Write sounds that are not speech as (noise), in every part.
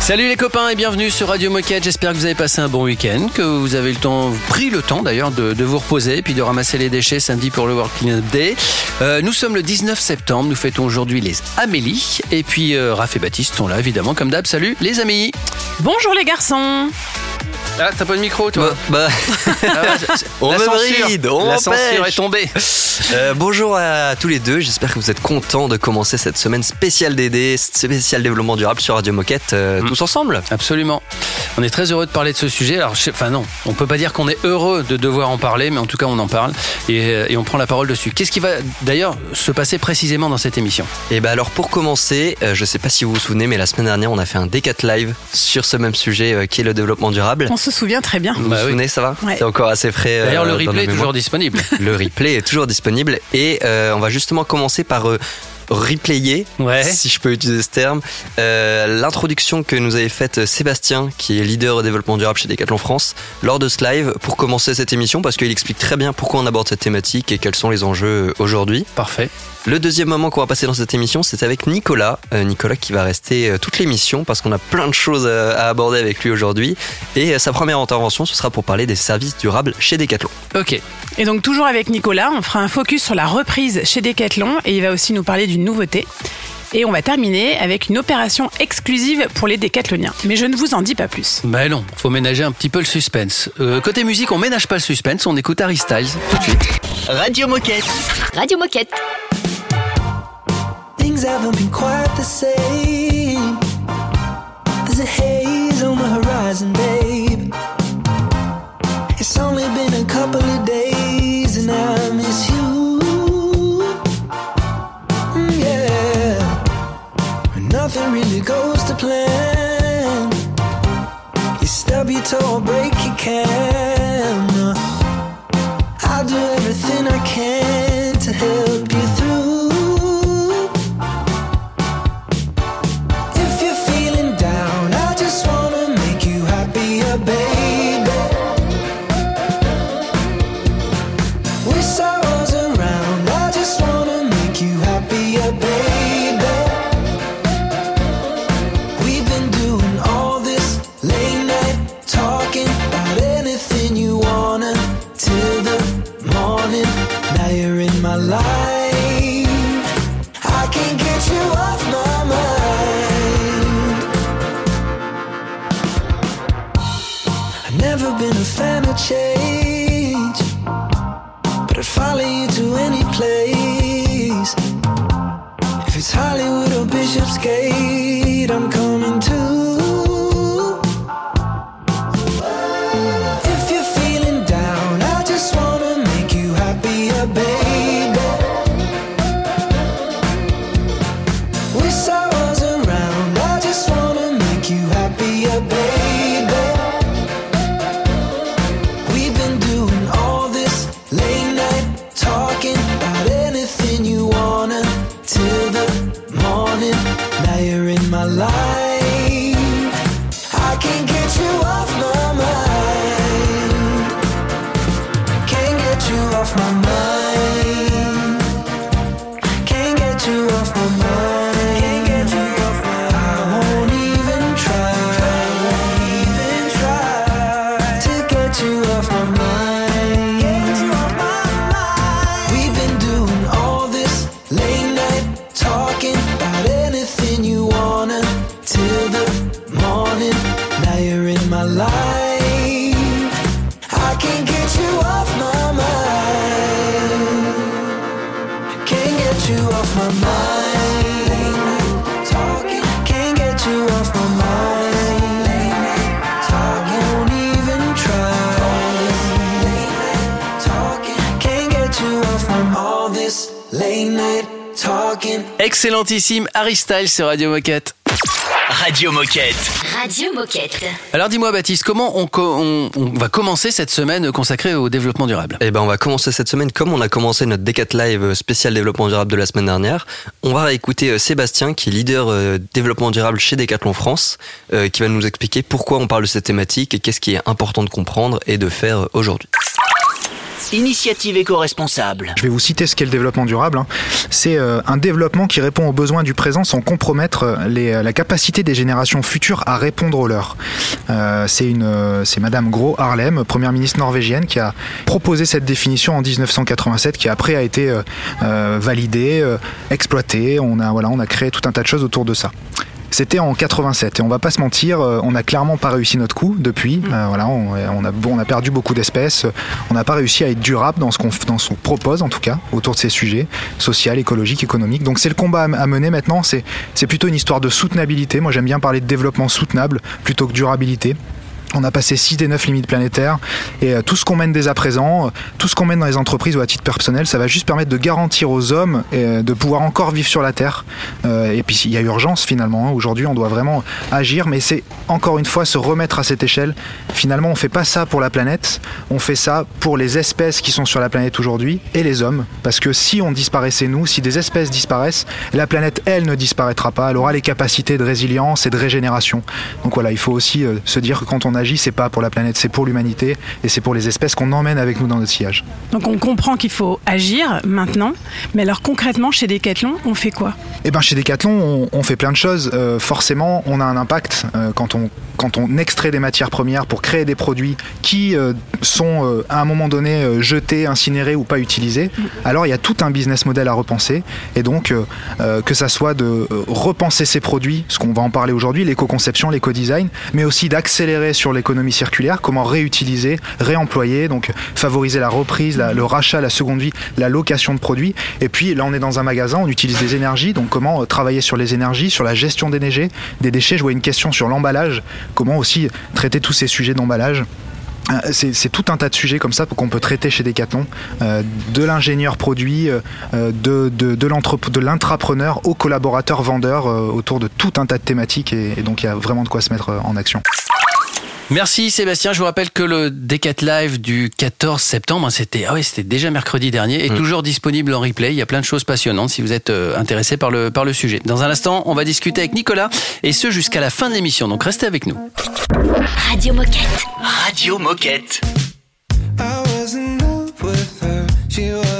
Salut les copains et bienvenue sur Radio Moquette. J'espère que vous avez passé un bon week-end, que vous avez le temps, pris le temps d'ailleurs de, vous reposer, puis de ramasser les déchets samedi pour le World Cleanup Day. Euh, nous sommes le 19 septembre, nous fêtons aujourd'hui les Amélie, et puis euh, Raph et Baptiste sont là évidemment comme d'hab. Salut les amis. Bonjour les garçons Ah t'as pas de micro toi Bah, Ah ouais, (laughs) c'est- on la me censure. bride, on La censure est tombée. euh, bonjour à tous les deux, j'espère que vous êtes contents de commencer cette semaine spéciale DD, spéciale développement durable sur Radio Moquette, euh, Mm. tous ensemble. Absolument. On est très heureux de parler de ce sujet. Alors, je- enfin non, on peut pas dire qu'on est heureux de devoir en parler, mais en tout cas on en parle et, euh, et on prend la parole dessus. Qu'est-ce qui va d'ailleurs se passer précisément dans cette émission? Et bah alors pour commencer, euh, je sais pas si vous vous souvenez, mais la semaine dernière on a fait un D4 live sur ce même sujet qui est le développement durable. On se souvient très bien. Vous Bah vous oui. souvenez, ça va Ouais. C'est encore assez frais. euh, D'ailleurs, le dans replay est toujours disponible. Le replay est toujours disponible et euh, on va justement commencer par euh, replayer, Ouais. si je peux utiliser ce terme, euh, l'introduction que nous avait faite Sébastien, qui est leader au développement durable chez Decathlon France, lors de ce live pour commencer cette émission parce qu'il explique très bien pourquoi on aborde cette thématique et quels sont les enjeux aujourd'hui. Parfait. Le deuxième moment qu'on va passer dans cette émission, c'est avec Nicolas. Euh, Nicolas qui va rester euh, toute l'émission parce qu'on a plein de choses euh, à aborder avec lui aujourd'hui. Et euh, sa première intervention, ce sera pour parler des services durables chez Decathlon. Ok. Et donc toujours avec Nicolas, on fera un focus sur la reprise chez Decathlon et il va aussi nous parler d'une nouveauté. Et on va terminer avec une opération exclusive pour les décathloniens. Mais je ne vous en dis pas plus. Bah non, faut ménager un petit peu le suspense. Euh, côté musique, on ménage pas le suspense, on écoute Harry Styles tout de suite. Radio Moquette. Radio Moquette. Things haven't been quite the same. There's a nothing really goes to plan. You stub your toe or break your can. I'll do everything I can to help you escape. Excellentissime Harry Styles sur Radio Moquette. Radio Moquette. Radio Moquette. Alors dis-moi Baptiste, comment on, co- on- on va commencer cette semaine consacrée au développement durable? Eh ben, on va commencer cette semaine comme on a commencé notre Decat Live spécial développement durable de la semaine dernière. On va écouter euh, Sébastien, qui est leader euh, développement durable chez Decathlon France, euh, qui va nous expliquer pourquoi on parle de cette thématique et qu'est-ce qui est important de comprendre et de faire euh, aujourd'hui. Initiative éco-responsable. Je vais vous citer ce qu'est le développement durable. hein. C'est euh, un développement qui répond aux besoins du présent sans compromettre euh, euh, la capacité des générations futures à répondre aux leurs. C'est une, c'est Madame Gro Harlem, première ministre norvégienne, qui a proposé cette définition en 1987, qui après a été validée, exploitée. On a voilà, on a créé tout un tas de choses autour de ça. C'était en 87 et on va pas se mentir, euh, on n'a clairement pas réussi notre coup depuis. Euh, voilà, on, on a bon, on a perdu beaucoup d'espèces. On n'a pas réussi à être durable dans ce qu'on propose en tout cas autour de ces sujets social, écologique, économique. Donc c'est le combat à, mener maintenant. C'est plutôt une histoire de soutenabilité. Moi j'aime bien parler de développement soutenable plutôt que durabilité. On a passé 6 des 9 limites planétaires et euh, tout ce qu'on mène dès à présent, euh, tout ce qu'on mène dans les entreprises ou à titre personnel, ça va juste permettre de garantir aux hommes euh, de pouvoir encore vivre sur la Terre. Et puis il y a urgence finalement. hein. Aujourd'hui, on doit vraiment agir, mais c'est encore une fois se remettre à cette échelle. Finalement, on fait pas ça pour la planète, on fait ça pour les espèces qui sont sur la planète aujourd'hui et les hommes. Parce que si on disparaissait nous, si des espèces disparaissent, la planète elle ne disparaîtra pas. Elle aura les capacités de résilience et de régénération. Donc voilà, il faut aussi se dire que quand on agit, c'est pas pour la planète, c'est pour l'humanité et c'est pour les espèces qu'on emmène avec nous dans notre sillage. Donc on comprend qu'il faut agir maintenant, mais alors concrètement chez Decathlon, on fait quoi? Eh ben chez Decathlon, on, on fait plein de choses. Euh, forcément, on a un impact euh, quand on quand on extrait des matières premières pour créer des produits qui euh, sont à un moment donné jetés, incinérés ou pas utilisés. Alors il y a tout un business model à repenser et donc que ça soit de repenser ces produits, ce qu'on va en parler aujourd'hui, l'éco-conception, l'éco-design, mais aussi d'accélérer sur l'économie circulaire, comment réutiliser, réemployer, donc favoriser la reprise, le rachat, la seconde vie, la location de produits. Et puis là, on est dans un magasin, on utilise des énergies, donc comment euh, travailler sur les énergies, sur la gestion des déchets, des déchets. Je vois une question sur l'emballage, comment aussi traiter tous ces sujets d'emballage? Euh, C'est tout un tas de sujets comme ça qu'on peut traiter chez Decathlon, euh, de l'ingénieur produit, euh, euh, de, de, de l'intrapreneur au collaborateur vendeur autour de tout un tas de thématiques et, donc il y a vraiment de quoi se mettre en action. Merci Sébastien, je vous rappelle que le Decat Live du 14 septembre, c'était ah oui, c'était déjà mercredi dernier, est toujours disponible en replay. Il y a plein de choses passionnantes si vous êtes euh, intéressé par le, par le sujet. Dans un instant, on va discuter avec Nicolas et ce jusqu'à la fin de l'émission. Donc restez avec nous. Radio Moquette. Radio Moquette. I was in love with her, she was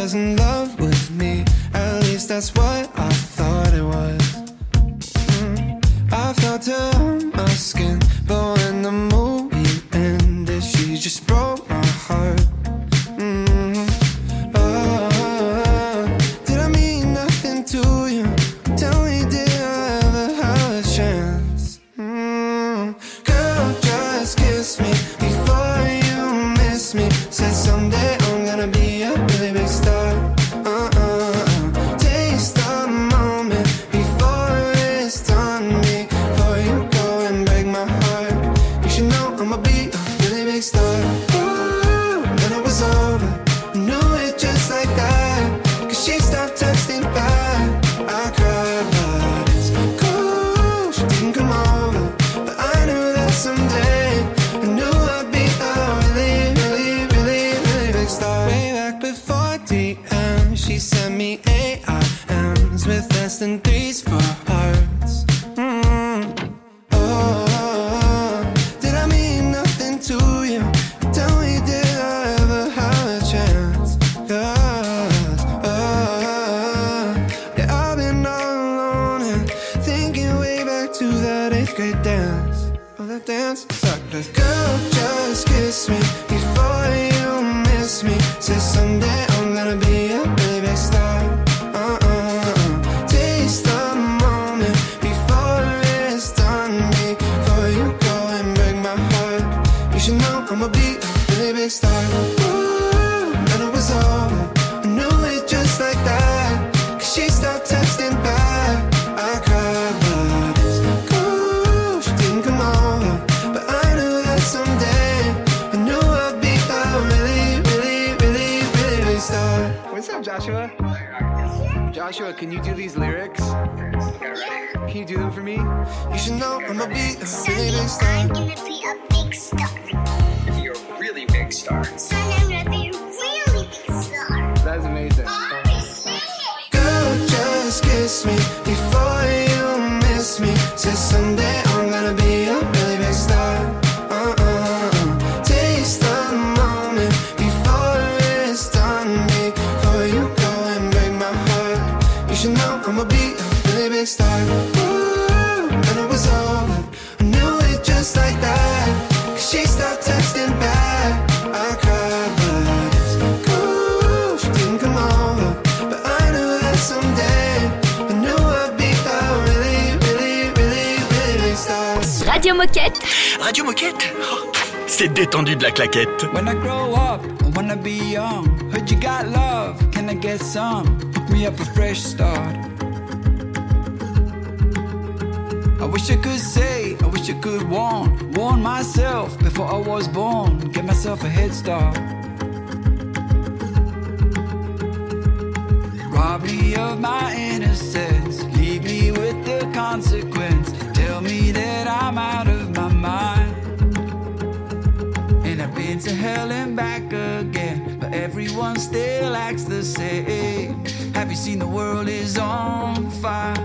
Joshua? Joshua, can you do these lyrics? Can you do them for me? You should know I'ma be a really really big star. What's up, Joshua? Joshua, can you do these lyrics? Yeah. Can you do them for me? You should know I'm gonna be a big star. You're a really Moquette Oh, C'est détendu de la claquette. When I grow up, I wanna be young. Heard you got love, can I get some? Hook me up a fresh start. I wish I could say, I wish I could warn, warn myself before I was born. Get myself a head start. Rob me of my innocence, leave me with the consequence. Tell me that I'm out of my mind. Been to hell and back again, but everyone still acts the same. Have you seen the world is on fire?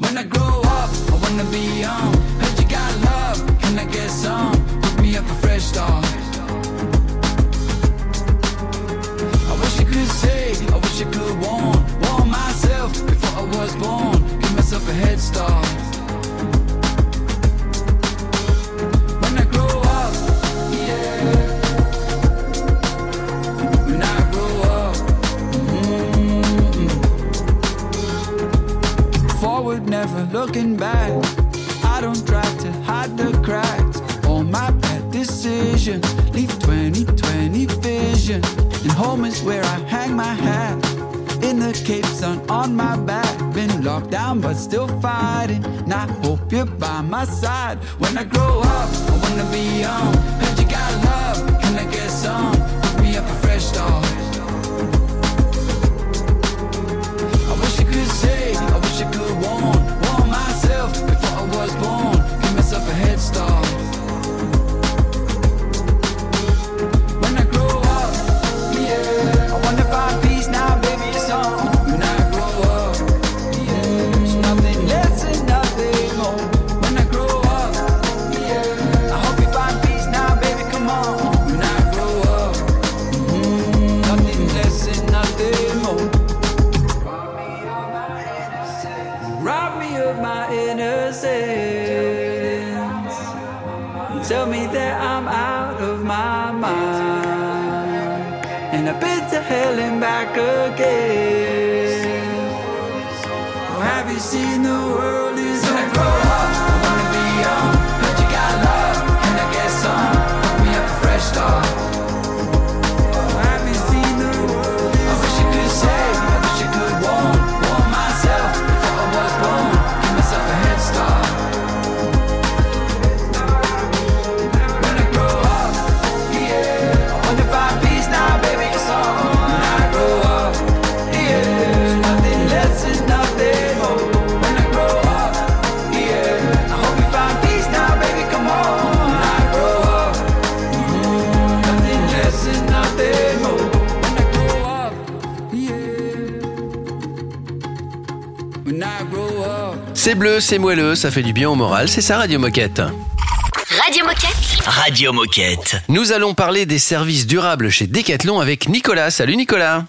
When I grow up, I wanna be young. Heard you got love, can I get some? Hook me up a fresh start. I wish I could say, I wish I could warn, warn myself before I was born. Give myself a head start. Looking back. I don't try to hide the cracks. All my bad decisions leave 2020 vision. And home is where I hang my hat. In the Cape Sun on my back. Been locked down but still fighting. And I hope you're by my side. When I grow up, I wanna be young. Again. C'est moelleux, ça fait du bien au moral, c'est ça Radio Moquette. Radio Moquette. Radio Moquette. Nous allons parler des services durables chez Decathlon avec Nicolas. Salut Nicolas.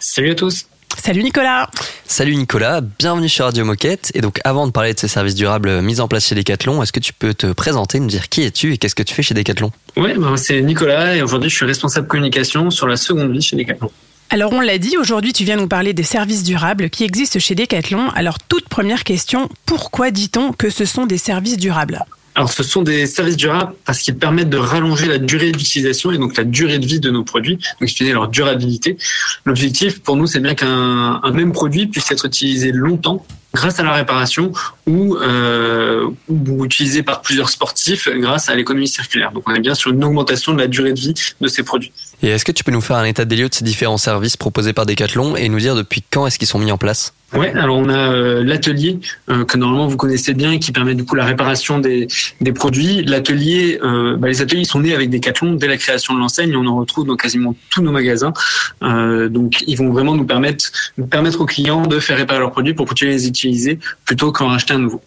Salut à tous. Salut Nicolas. Salut Nicolas, bienvenue sur Radio Moquette. Et donc avant de parler de ces services durables mis en place chez Decathlon, est-ce que tu peux te présenter, nous dire qui es-tu et qu'est-ce que tu fais chez Decathlon? Ouais, bah, c'est Nicolas et aujourd'hui je suis responsable communication sur la seconde vie chez Decathlon. Alors on l'a dit, aujourd'hui tu viens nous parler des services durables qui existent chez Decathlon. Alors toute première question, pourquoi dit-on que ce sont des services durables? Alors ce sont des services durables parce qu'ils permettent de rallonger la durée d'utilisation et donc la durée de vie de nos produits, donc expliquer leur durabilité. L'objectif pour nous c'est bien qu'un un même produit puisse être utilisé longtemps grâce à la réparation ou, euh, ou utilisé par plusieurs sportifs grâce à l'économie circulaire. Donc on est bien sur une augmentation de la durée de vie de ces produits. Et est-ce que tu peux nous faire un état des lieux de ces différents services proposés par Decathlon et nous dire depuis quand est-ce qu'ils sont mis en place? Ouais, alors on a euh, l'atelier euh, que normalement vous connaissez bien, qui permet du coup la réparation des, des produits. L'atelier, euh, bah, les ateliers sont nés avec Decathlon dès la création de l'enseigne. On en retrouve dans quasiment tous nos magasins. Donc ils vont vraiment nous permettre, nous permettre aux clients de faire réparer leurs produits pour continuer à les utiliser plutôt qu'en racheter un nouveau.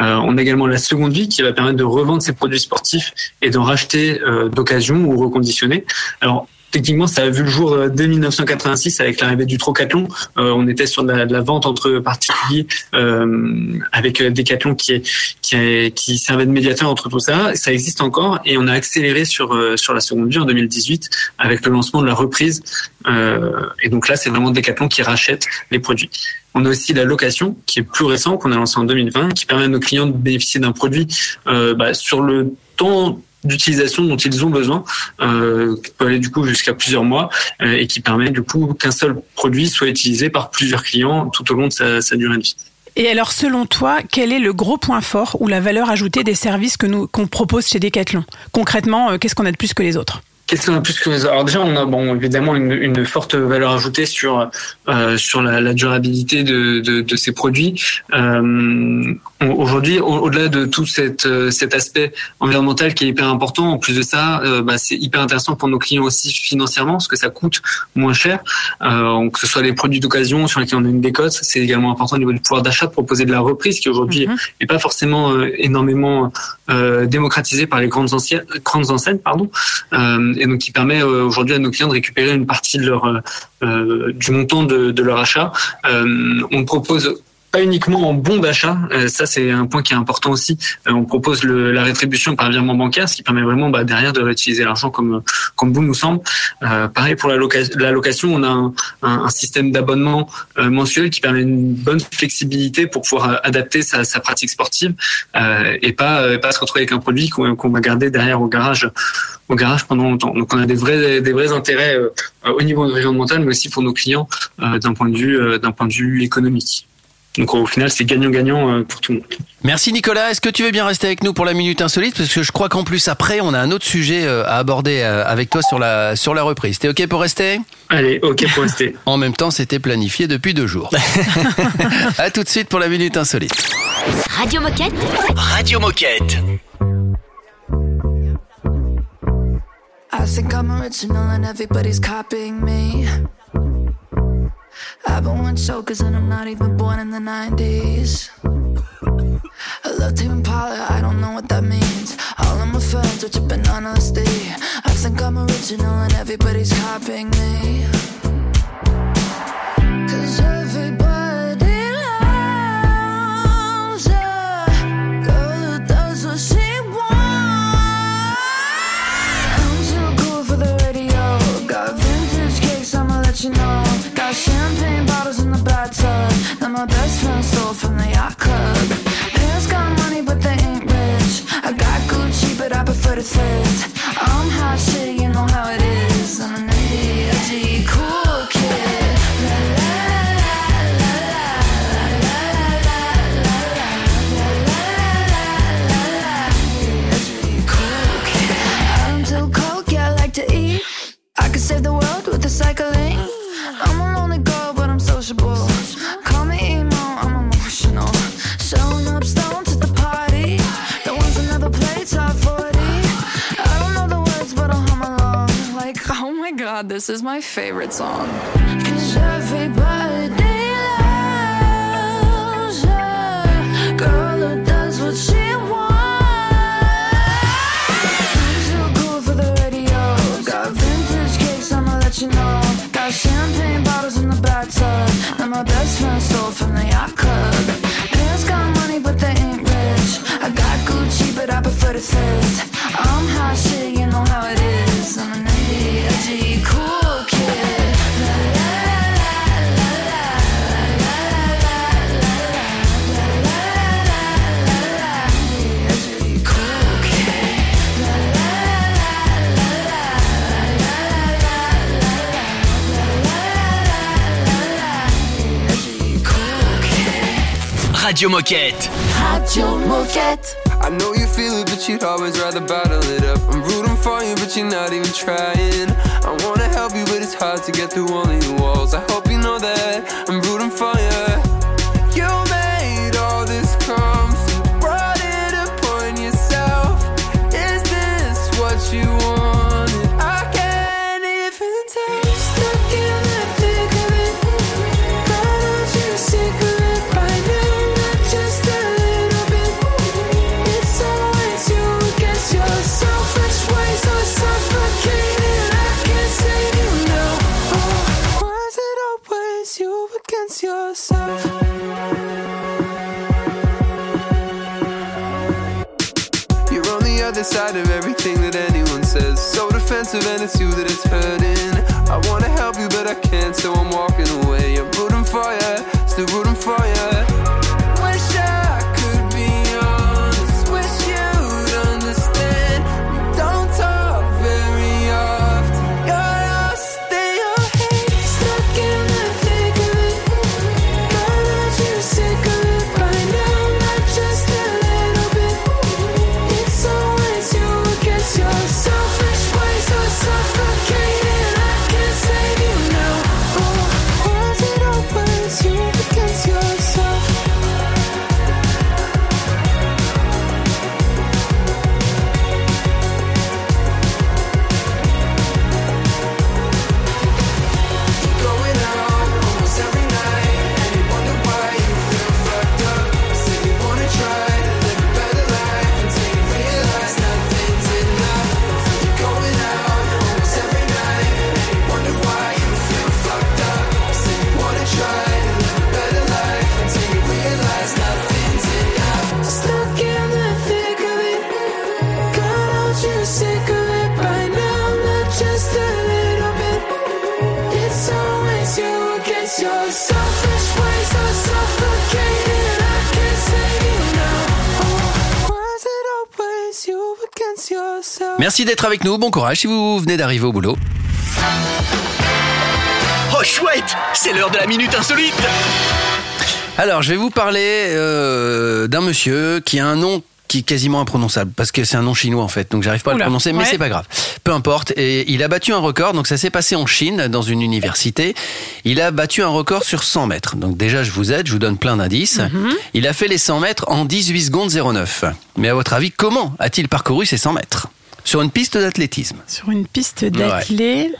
On a également la seconde vie qui va permettre de revendre ces produits sportifs et d'en racheter d'occasion ou reconditionnés. Alors Techniquement, ça a vu le jour euh, dès 1986 avec l'arrivée du Trocathlon. Euh, on était sur de la, de la vente entre particuliers euh, avec euh, Decathlon qui, est, qui, est, qui servait de médiateur entre tout ça. Ça existe encore et on a accéléré sur, euh, sur la seconde vie en 2018 avec le lancement de la reprise. Euh, et donc là, c'est vraiment Decathlon qui rachète les produits. On a aussi la location qui est plus récent, qu'on a lancé en 2020, qui permet à nos clients de bénéficier d'un produit euh, bah, sur le temps d'utilisation dont ils ont besoin, euh, qui peut aller du coup jusqu'à plusieurs mois euh, et qui permet du coup qu'un seul produit soit utilisé par plusieurs clients tout au long de sa, sa durée de vie. Et alors, selon toi, quel est le gros point fort ou la valeur ajoutée des services que nous qu'on propose chez Decathlon? Concrètement, euh, qu'est-ce qu'on a de plus que les autres? Qu'est-ce qu'on a plus que Alors déjà, on a bon évidemment une, une forte valeur ajoutée sur euh, sur la, la durabilité de, de, de, ces produits. Euh, Aujourd'hui, au- au-delà de tout cette, euh, cet aspect environnemental qui est hyper important, en plus de ça, euh, bah, c'est hyper intéressant pour nos clients aussi financièrement parce que ça coûte moins cher. Euh, que ce soit les produits d'occasion sur lesquels on a une décote, c'est également important au niveau du pouvoir d'achat de proposer de la reprise qui aujourd'hui n'est pas forcément énormément euh, démocratisée par les grandes, anciennes, grandes enseignes, pardon, et donc qui permet euh, aujourd'hui à nos clients de récupérer une partie de leur euh, euh, du montant de, de leur achat. On propose uniquement en bon d'achat, euh, ça c'est un point qui est important aussi. Euh, on propose la rétribution par virement bancaire, ce qui permet vraiment bah, derrière de réutiliser l'argent comme comme nous semble. Euh, pareil pour la, loca- la location, on a un, système d'abonnement mensuel qui permet une bonne flexibilité pour pouvoir adapter sa, pratique sportive et pas pas se retrouver avec un produit qu'on va garder derrière au garage au garage pendant longtemps. Donc on a des vrais des vrais intérêts au niveau environnemental, mais aussi pour nos clients d'un point de vue d'un point de vue économique. Donc au final, c'est gagnant-gagnant euh, pour tout le monde. Merci Nicolas. Est-ce que tu veux bien rester avec nous pour la minute insolite? Parce que je crois qu'en plus après, on a un autre sujet euh, à aborder euh, avec toi sur la, sur la reprise. T'es OK pour rester? Allez, OK pour rester. (laughs) en même temps, c'était planifié depuis deux jours. (laughs) (laughs) à tout de suite pour la minute insolite. Radio Moquette. Radio Moquette. I think I'm original and everybody's copying me. I've been one chokers and I'm not even born in the 90s. I love Tame Impala, I don't know what that means. All of my friends are tripping on LSD. I think I'm original and everybody's copying me. Cause everybody loves a girl who does what she wants. I'm too cool for the radio. Got vintage cakes, I'ma let you know. Got champagne my best friend stole from the yacht club. Parents got money, but they ain't rich. I got Gucci, but I prefer to thrift. I'm you know how it is. I'm an cool kid. La la la la la la la la I'm too cold, yeah, I like to eat. I could save the world with the cycling. I'm a lonely girl, but I'm sociable. God, this is my favorite song. Radio Moquette. Radio Moquette. I know you feel it, but you'd always rather bottle it up. I'm rooting for you, but you're not even trying. I wanna help you, but it's hard to get through all of your walls. I hope you know that defensive, and it's you that it's hurting. I wanna help you, but I can't, so I'm walking away. I'm rooting for you, still rooting for you. D'être avec nous. Bon courage si vous venez d'arriver au boulot. Oh chouette! C'est l'heure de la minute insolite! Alors, je vais vous parler euh, d'un monsieur qui a un nom qui est quasiment imprononçable parce que c'est un nom chinois en fait. Donc j'arrive pas à le prononcer mais ouais. c'est pas grave. Peu importe. Et il a battu un record. Donc ça s'est passé en Chine dans une université. Il a battu un record sur 100 mètres. Donc déjà je vous aide. Je vous donne plein d'indices. Mhm. il a fait les 100 mètres en 18 secondes 09 mais à votre avis comment a-t-il parcouru ces 100 mètres? Sur une piste d'athlétisme Sur une piste d'athlée.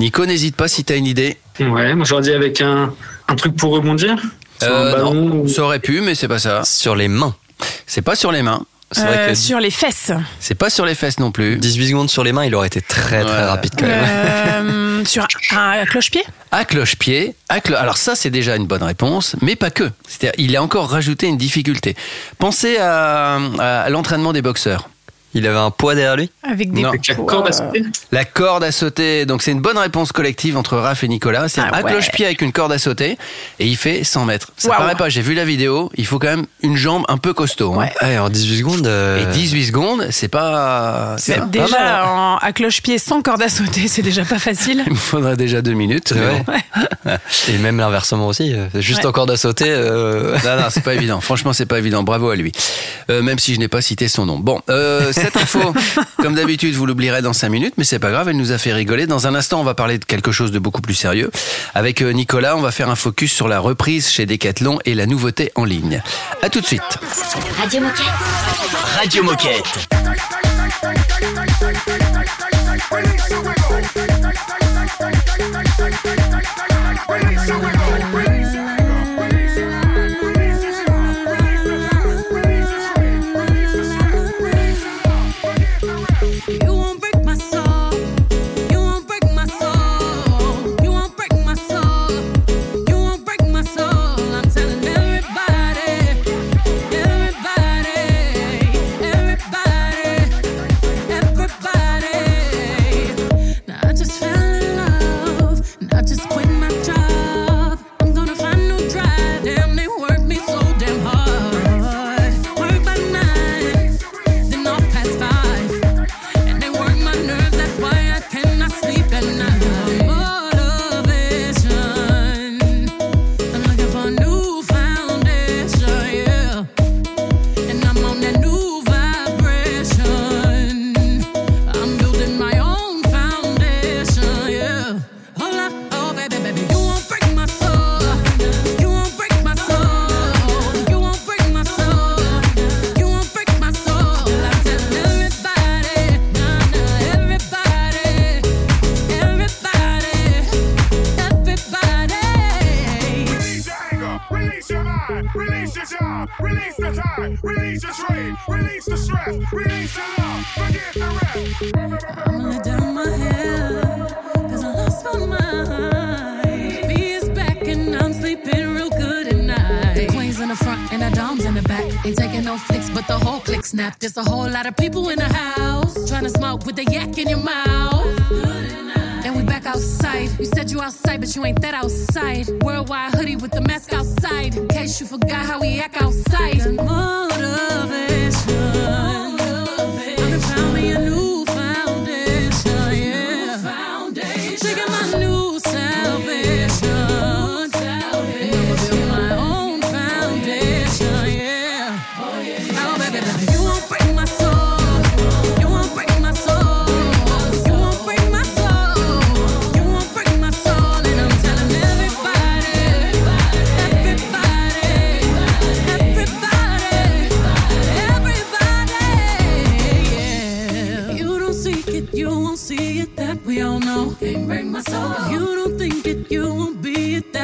Nico n'hésite pas si t'as une idée Ouais, moi j'aurais dit avec un, un truc pour rebondir. Sur un Euh, ballon non, ou- ça aurait pu mais c'est pas ça Sur les mains. c'est pas sur les mains C'est vrai Euh, que sur les fesses. c'est pas sur les fesses non plus 18 secondes sur les mains, il aurait été très très Ouais. rapide quand même. Euh, sur un, un cloche-pied? À cloche-pied. clo- Alors ça, c'est déjà une bonne réponse, mais pas que. C'est-à-dire, il a encore rajouté une difficulté. Pensez à, à l'entraînement des boxeurs. Il avait un poids derrière lui avec des Non. Avec la corde à sauter. La corde à sauter. Donc c'est une bonne réponse collective entre Raph et Nicolas. C'est Ah un ouais. cloche-pied avec une corde à sauter et il fait 100 mètres. Ça paraît pas. J'ai vu la vidéo. Il faut quand même une jambe un peu costaud. hein. Ouais. En 18 secondes. euh, Et 18 secondes, c'est pas. c'est pas Déjà, mal, hein. en- à cloche-pied sans corde à sauter, c'est déjà pas facile. Il me faudrait déjà deux minutes. bon. Et même l'inversement aussi. euh, Juste Ouais. en corde à sauter. euh, Non, non, c'est pas évident. Franchement, c'est pas évident. Bravo à lui. Euh, même si je n'ai pas cité son nom. Bon, euh, (laughs) cette info, comme d'habitude, vous l'oublierez dans 5 minutes, mais c'est pas grave, elle nous a fait rigoler. Dans un instant, on va parler de quelque chose de beaucoup plus sérieux. Avec euh, Nicolas, on va faire un focus sur la reprise chez Decathlon et la nouveauté en ligne. À tout de suite. Radio Moquette. Radio Moquette. Outside, but you ain't that outside. Worldwide hoodie with the mask outside. In case you forgot how we act outside. Motivation.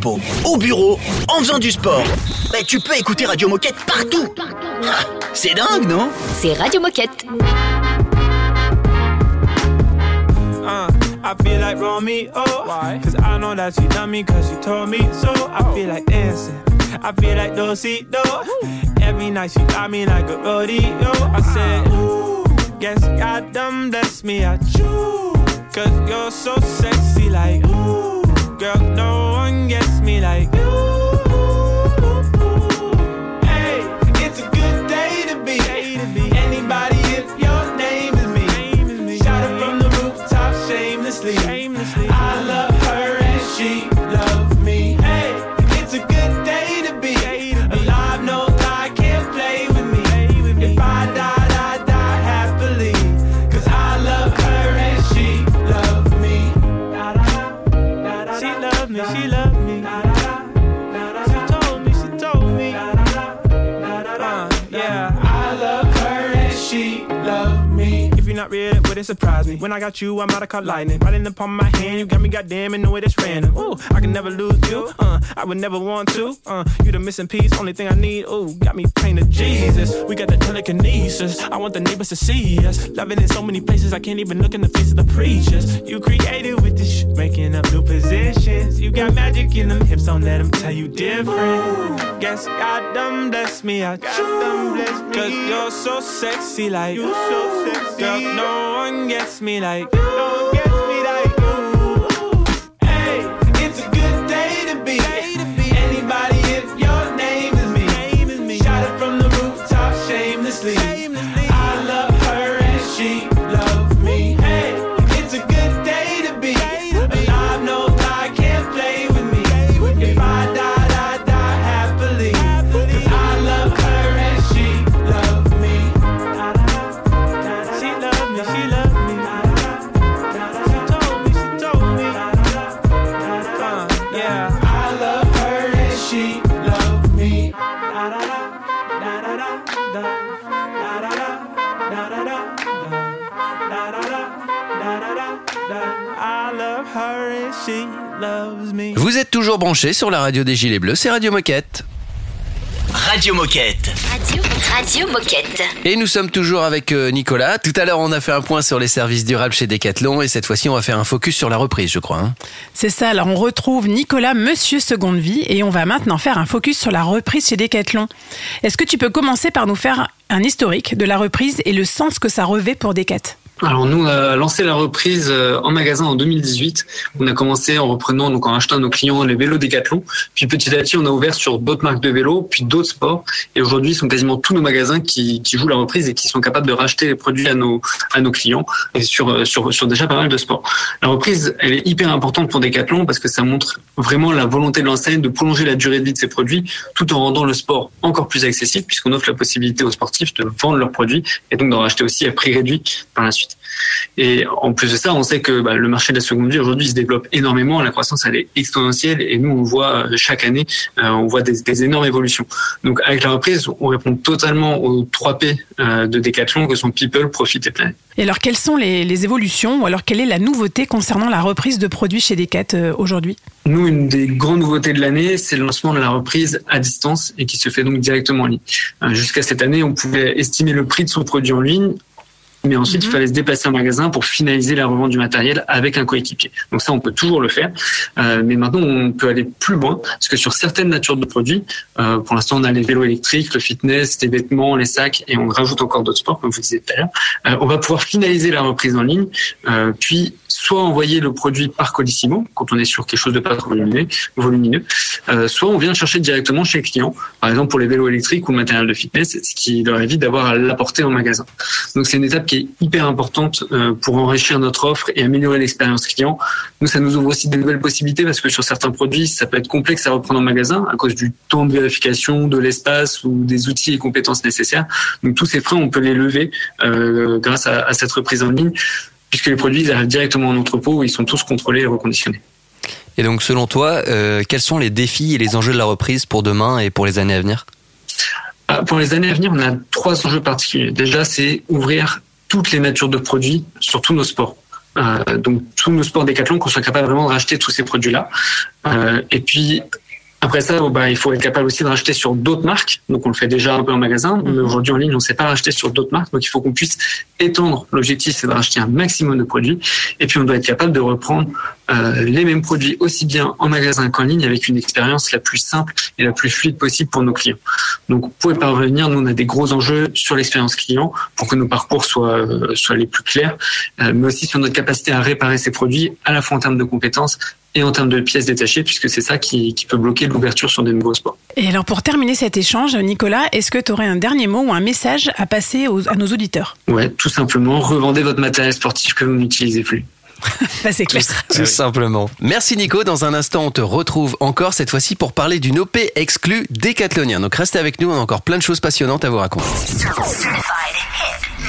Entrepôt, au bureau, en faisant du sport. Mais tu peux écouter Radio Moquette partout. Ah, C'est dingue, non? C'est Radio Moquette. Uh, I feel like Romeo. Why? Cause I know that she love me cause she told me so. I feel like dancing. I feel like Dosito. Every night she got me like a rodeo. I said, Ooh, guess God done bless me. I choose. Cause you're so sexy like, ooh. Girl, no me like When I got you, I'm out of caught lightning. In the my hand, you got me goddamn in the way that's random. Ooh, I can never lose you. Uh, I would never want to. Uh, you the missing piece, only thing I need. Ooh, got me praying to Jesus. We got the telekinesis. I want the neighbors to see us. Loving in so many places, I can't even look in the face of the preachers. You created with this shit, making up new positions. You got magic in them hips, don't let them tell you different. Guess God done bless me. I got done bless me. Cause you're so sexy, like you so sexy. Girl, no one gets me like you. Vous êtes toujours branché sur la radio des Gilets Bleus, c'est Radio Moquette. Radio Moquette. Radio, Radio Moquette. Et nous sommes toujours avec euh, Nicolas. Tout à l'heure, on a fait un point sur les services durables chez Decathlon et cette fois-ci, on va faire un focus sur la reprise, je crois. hein. C'est ça, alors on retrouve Nicolas, monsieur seconde vie, et on va maintenant faire un focus sur la reprise chez Decathlon. Est-ce que tu peux commencer par nous faire un historique de la reprise et le sens que ça revêt pour Decat Alors nous, on a lancé la reprise euh, en magasin en 2018. On a commencé en reprenant, donc en achetant à nos clients les vélos Decathlon. Puis petit à petit, on a ouvert sur d'autres marques de vélos, puis d'autres sports. Et aujourd'hui, ce sont quasiment tous nos magasins qui, qui jouent la reprise et qui sont capables de racheter les produits à nos, à nos clients et sur, euh, sur, sur déjà pas mal de sports. La reprise, elle est hyper importante pour Decathlon parce que ça montre vraiment la volonté de l'enseigne de prolonger la durée de vie de ses produits tout en rendant le sport encore plus accessible puisqu'on offre la possibilité aux sportifs de vendre leurs produits et donc d'en racheter aussi à prix réduit par la suite. Et en plus de ça, on sait que bah, le marché de la seconde vie aujourd'hui se développe énormément. La croissance elle est exponentielle et nous on voit euh, chaque année, euh, on voit des, des énormes évolutions. Donc avec la reprise, on répond totalement aux 3 P euh, de Decathlon que sont People, Profit et Planet. Et alors, quelles sont les, les évolutions ou alors quelle est la nouveauté concernant la reprise de produits chez Decat euh, aujourd'hui? Nous, une des grandes nouveautés de l'année, c'est le lancement de la reprise à distance et qui se fait donc directement en ligne. Jusqu'à cette année, on pouvait estimer le prix de son produit en ligne. Mais ensuite, il fallait se déplacer en magasin pour finaliser la revente du matériel avec un coéquipier. Donc ça, on peut toujours le faire. Euh, mais maintenant, on peut aller plus loin parce que sur certaines natures de produits, euh, pour l'instant, on a les vélos électriques, le fitness, les vêtements, les sacs, et on rajoute encore d'autres sports, comme vous disiez tout à l'heure. Euh, on va pouvoir finaliser la reprise en ligne, euh, puis soit envoyer le produit par Colissimo quand on est sur quelque chose de pas trop volumineux, volumineux euh, soit on vient le chercher directement chez le client, par exemple pour les vélos électriques ou le matériel de fitness, ce qui leur évite d'avoir à l'apporter en magasin. Donc c'est une étape qui est hyper importante euh, pour enrichir notre offre et améliorer l'expérience client. Nous, ça nous ouvre aussi de nouvelles possibilités parce que sur certains produits, ça peut être complexe à reprendre en magasin à cause du temps de vérification, de l'espace ou des outils et compétences nécessaires. Donc tous ces freins, on peut les lever euh, grâce à, à cette reprise en ligne puisque les produits ils arrivent directement en entrepôt où ils sont tous contrôlés et reconditionnés. Et donc, selon toi, euh, quels sont les défis et les enjeux de la reprise pour demain et pour les années à venir? Ah, Pour les années à venir, on a trois enjeux particuliers. Déjà, c'est ouvrir toutes les natures de produits sur tous nos sports. Euh, donc tous nos sports décathlon, qu'on soit capable vraiment de racheter tous ces produits-là. Euh, et puis après ça, bah, il faut être capable aussi de racheter sur d'autres marques. Donc on le fait déjà un peu en magasin, mais aujourd'hui en ligne, on ne sait pas racheter sur d'autres marques. Donc il faut qu'on puisse étendre. L'objectif, c'est de racheter un maximum de produits. Et puis on doit être capable de reprendre euh, les mêmes produits aussi bien en magasin qu'en ligne avec une expérience la plus simple et la plus fluide possible pour nos clients. Donc pour y parvenir, nous on a des gros enjeux sur l'expérience client pour que nos parcours soient, euh, soient les plus clairs, euh, mais aussi sur notre capacité à réparer ces produits à la fois en termes de compétences et en termes de pièces détachées, puisque c'est ça qui, qui peut bloquer l'ouverture sur des nouveaux sports. Et alors, pour terminer cet échange, Nicolas, est-ce que tu aurais un dernier mot ou un message à passer aux- à nos auditeurs? Ouais, tout simplement, revendez votre matériel sportif que vous n'utilisez plus. (laughs) Bah, C'est clair. Tout simplement. Merci Nico, dans un instant on te retrouve encore cette fois-ci pour parler d'une OP exclue décathlonien. Donc restez avec nous, on a encore plein de choses passionnantes à vous raconter.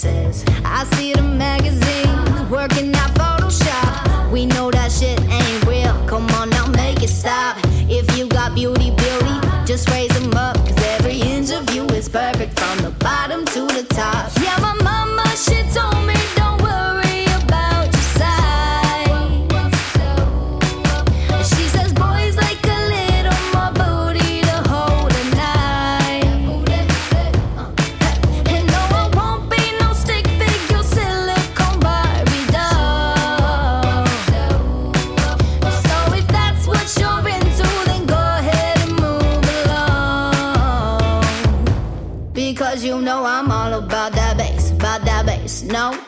places. I see the magazines working out Photoshop. We know that shit ain't real. Come on now, make it stop. If you got beauty, beauty, just raise them up. Cause every inch of you is perfect from the bottom to the top.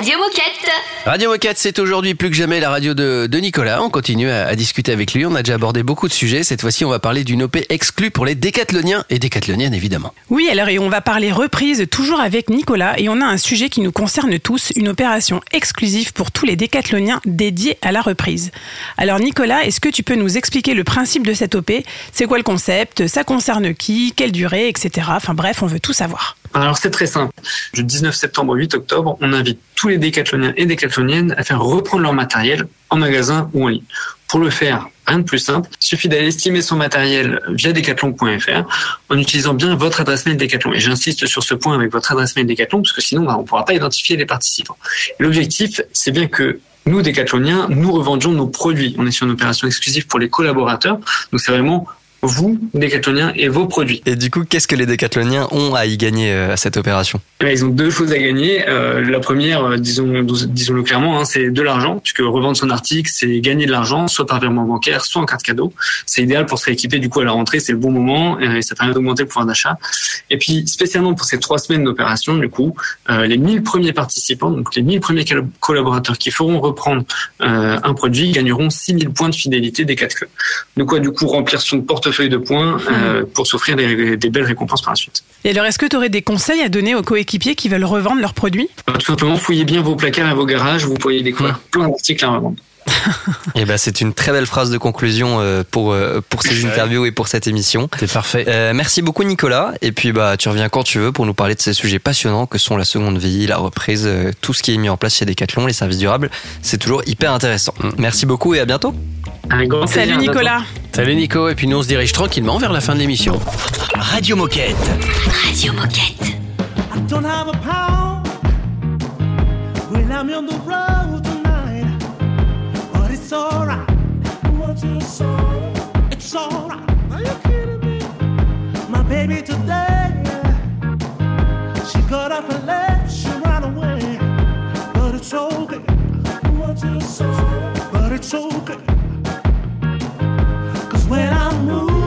Radio Moquette. Radio Moquette, c'est aujourd'hui plus que jamais la radio de, de Nicolas. On continue à, à discuter avec lui. On a déjà abordé beaucoup de sujets. Cette fois-ci, on va parler d'une OP exclue pour les décathloniens et décathloniennes, évidemment. Oui, alors et on va parler reprise toujours avec Nicolas et on a un sujet qui nous concerne tous, une opération exclusive pour tous les décathloniens dédiée à la reprise. Alors Nicolas, est-ce que tu peux nous expliquer le principe de cette OP C'est quoi le concept? Ça concerne qui? Quelle durée? Etc. Enfin bref, on veut tout savoir. Alors c'est très simple. Du 19 septembre au 8 octobre, on invite tous les décathloniens et décathloniennes à faire reprendre leur matériel en magasin ou en ligne. Pour le faire, rien de plus simple, il suffit d'aller estimer son matériel via decathlon.fr en utilisant bien votre adresse mail Decathlon. Et j'insiste sur ce point avec votre adresse mail Decathlon parce que sinon bah, on ne pourra pas identifier les participants. L'objectif, c'est bien que nous, décathloniens, nous revendions nos produits. On est sur une opération exclusive pour les collaborateurs. Donc c'est vraiment vous, décathloniens, et vos produits. Et du coup, qu'est-ce que les décathloniens ont à y gagner euh, à cette opération? Bien, Ils ont deux choses à gagner. Euh, la première, euh, disons, disons-le clairement, hein, c'est de l'argent, puisque revendre son article, c'est gagner de l'argent, soit par virement bancaire, soit en carte cadeau. C'est idéal pour se rééquiper du coup à la rentrée, c'est le bon moment euh, et ça permet d'augmenter le pouvoir d'achat. Et puis, spécialement pour ces trois semaines d'opération, du coup, euh, les 1000 premiers participants, donc les 1000 premiers col- collaborateurs qui feront reprendre euh, un produit, gagneront 6000 points de fidélité des 4 De quoi, du coup, remplir son portefeuille de points euh, pour s'offrir des, des belles récompenses par la suite. Et alors, est-ce que tu aurais des conseils à donner aux coéquipiers qui veulent revendre leurs produits Euh, Tout simplement, fouillez bien vos placards et vos garages, vous pourriez découvrir plein d'articles à revendre. (laughs) Et ben c'est une très belle phrase de conclusion euh, pour euh, pour ces interviews et pour cette émission. C'est parfait. Euh, merci beaucoup Nicolas. Et puis bah tu reviens quand tu veux pour nous parler de ces sujets passionnants que sont la seconde vie, la reprise, tout ce qui est mis en place chez Decathlon, les services durables. C'est toujours hyper intéressant. Merci beaucoup et à bientôt. Un grand Salut Nicolas Salut Nico, et puis nous on se dirige tranquillement vers la fin de l'émission. Radio Moquette. Radio Moquette. Don't have a pound when I'm on the road tonight, but it's alright. What you say? It's alright. Are you kidding me? My baby today, she got up and left, she ran away, but it's okay. What you say? But it's okay. 'Cause when I move,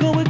going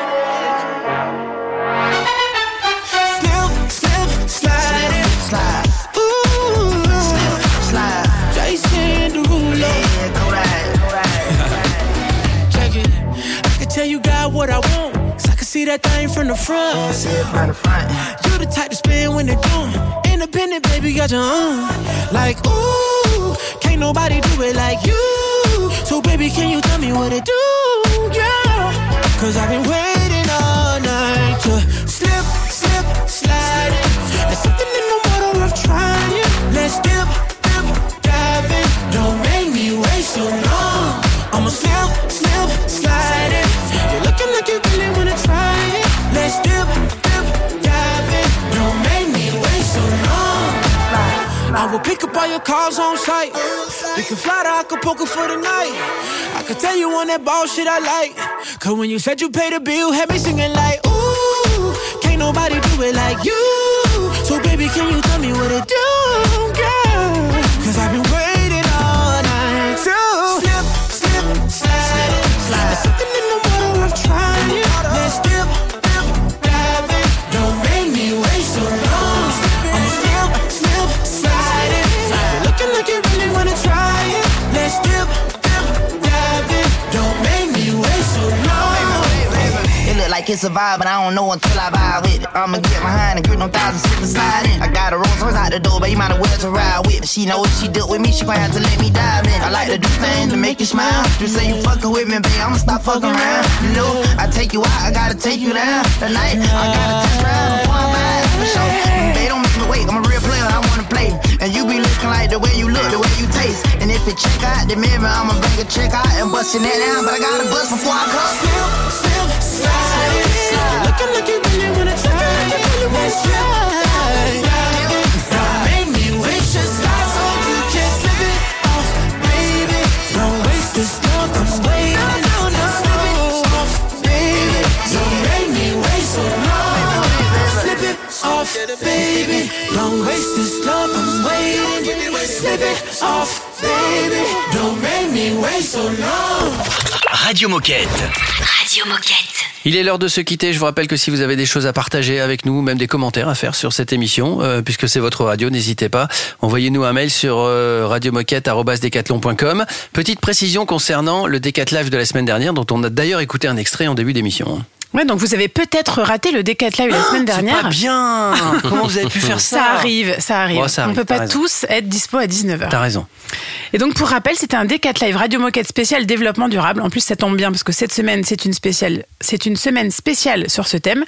That thing from the front. See it from the front. You the type to spin when they're doing. Independent, baby, got your own. Like, ooh, can't nobody do it like you. So, baby, can you tell me what to do? Yeah. Cause I've been waiting all night to slip, slip, slide. There's something in the water worth trying. Let's dip, dip, dive in. Don't make me wait so long. I'ma slip, slip, slide it. Looking like you really wanna try it. Let's dip, dip, dive in. Don't make me wait so long. I will pick up all your calls on site. We can fly to Acapulco for the night. I can tell you on that ball shit I like. Cause when you said you paid the bill, had me singing like, ooh, can't nobody do it like you. So baby, can you tell me what to do, girl? Cause I've been waiting all night to slip, slip, slide. slide. There's something in the water worth trying skip. It's a vibe, but I don't know until I vibe with it. I'ma get behind and grip no thousand slip inside in. I got a Rolls Royce out the door, but you might as well to ride with. She know if she it with me, she gon' have to let me dive in. I like to do things to make you smile. You say you fucking with me, babe, I'ma stop fucking around. You know, I take you out, I gotta take you down. Tonight, I gotta test drive before I buy it for sure. They don't make me wait, I'm a real I wanna play. And you be looking like the way you look, the way you taste. And if it check out the mirror, I'ma bring a check out and bust that down. But I gotta bust before I come. Slip, slip, slide it. You're looking like you really wanna try it. Let's try. Don't make me waste your slide baby. Don't waste this love, I'm waiting. Slip it off, baby. Don't make me wait so long. Radio Moquette. Radio Moquette. Il est l'heure de se quitter. Je vous rappelle que si vous avez des choses à partager avec nous, même des commentaires à faire sur cette émission, euh, puisque c'est votre radio, n'hésitez pas. Envoyez-nous un mail sur euh, radiomoquette.com. Petite précision concernant le Décat Live de la semaine dernière, dont on a d'ailleurs écouté un extrait en début d'émission. Ouais, donc vous avez peut-être raté le Décat Live la semaine dernière. Pas bien (laughs) Comment vous avez pu faire ça Ça arrive, ça arrive. Oh, ça arrive, On peut t'as pas raison. tous être dispo à 19h. T'as raison. Et donc pour rappel, c'était un Décat Live Radio Moquette spécial développement durable. En plus, ça tombe bien parce que cette semaine, c'est une spéciale, c'est une semaine spéciale sur ce thème.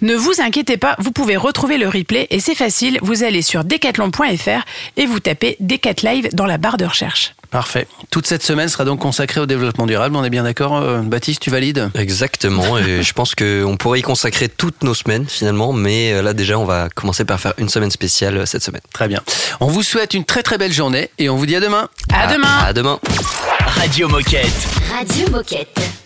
Ne vous inquiétez pas, vous pouvez retrouver le replay et c'est facile. Vous allez sur decathlon.fr et vous tapez Décat Live dans la barre de recherche. Parfait. Toute cette semaine sera donc consacrée au développement durable. On est bien d'accord, euh, Baptiste, tu valides? Exactement, et je pense qu'on pourrait y consacrer toutes nos semaines finalement, mais euh, là déjà on va commencer par faire une semaine spéciale euh, cette semaine. Très bien. On vous souhaite une très très belle journée et on vous dit à demain. À demain. À demain. Radio Moquette. Radio Moquette.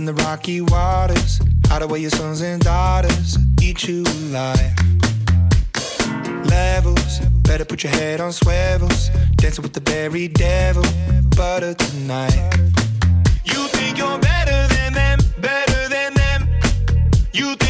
in the rocky waters. Hide away your sons and daughters, eat you alive. Levels, better put your head on swivels. Dancing with the very devil, butter tonight. You think you're better than them, better than them. You think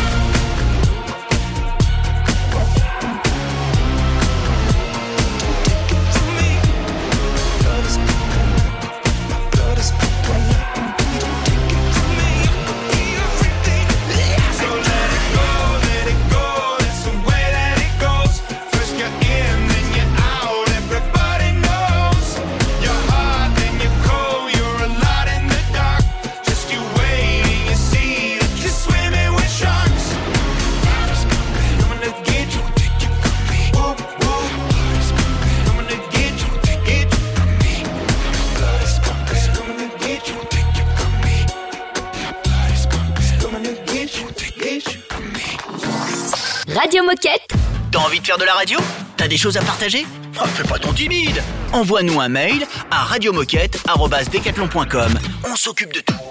Radio Moquette. T'as envie de faire de la radio? T'as des choses à partager? Ah, fais pas ton timide Envoie-nous un mail à radiomoquette.com. On s'occupe de tout.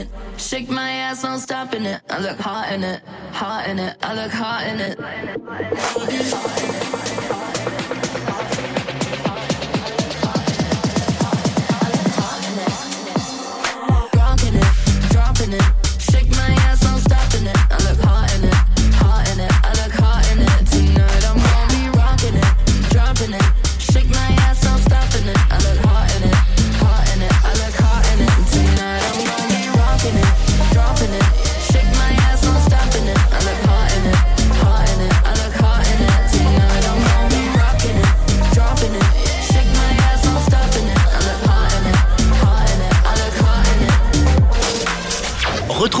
it. Shake my ass, no stopping it. I look hot in it, hot in it. I look hot in it.